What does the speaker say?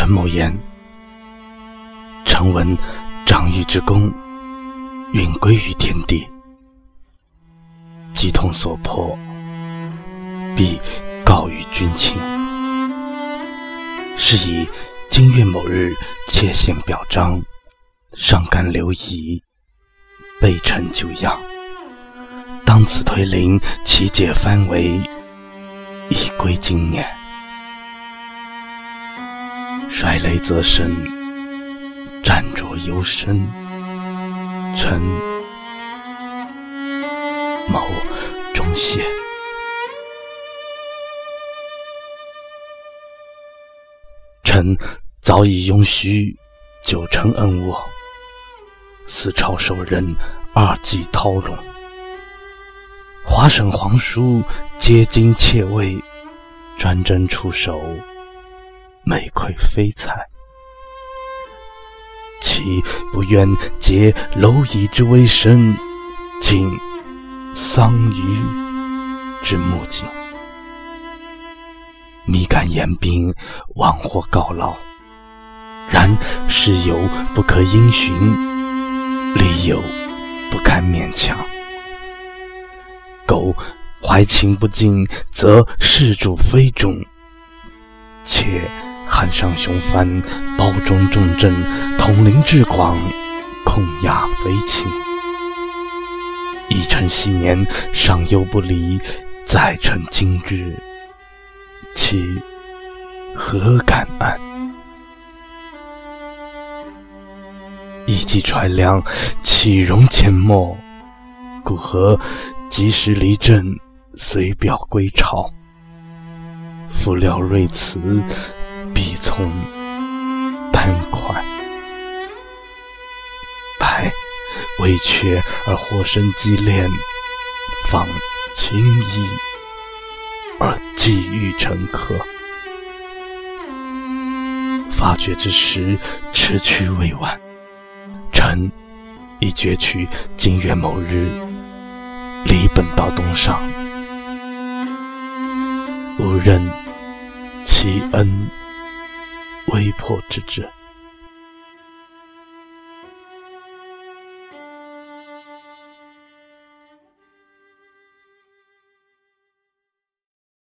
陈某言，臣闻长玉之功，允归于天地。既通所迫，必告于君亲。是以今月某日，妾献表彰，上甘留遗，备臣久仰。当此推灵，其解藩围，已归今年。摔雷则生，战灼犹深。臣某忠谢。臣早已拥虚九成恩渥，四朝受人二季韬荣。华省皇叔皆惊窃位，专征出手，每愧非才。岂不愿结蝼蚁之微身，尽桑榆之木茎？密敢言兵，枉或告老。然事有不可因循，理有不堪勉强。苟怀情不尽，则事主非忠；且汉上雄藩，包中重镇，统领至广，控压非轻。一臣昔年尚忧不离，再臣今日，其何敢安？一骑揣粮，岂容缄默？故何？及时离阵，随表归朝。夫料瑞辞，必从丹快。百为缺而获生机炼，方轻衣而寄欲成客。发觉之时，迟去未晚。臣已决取今月某日。离本到东上，吾任其恩微破之至。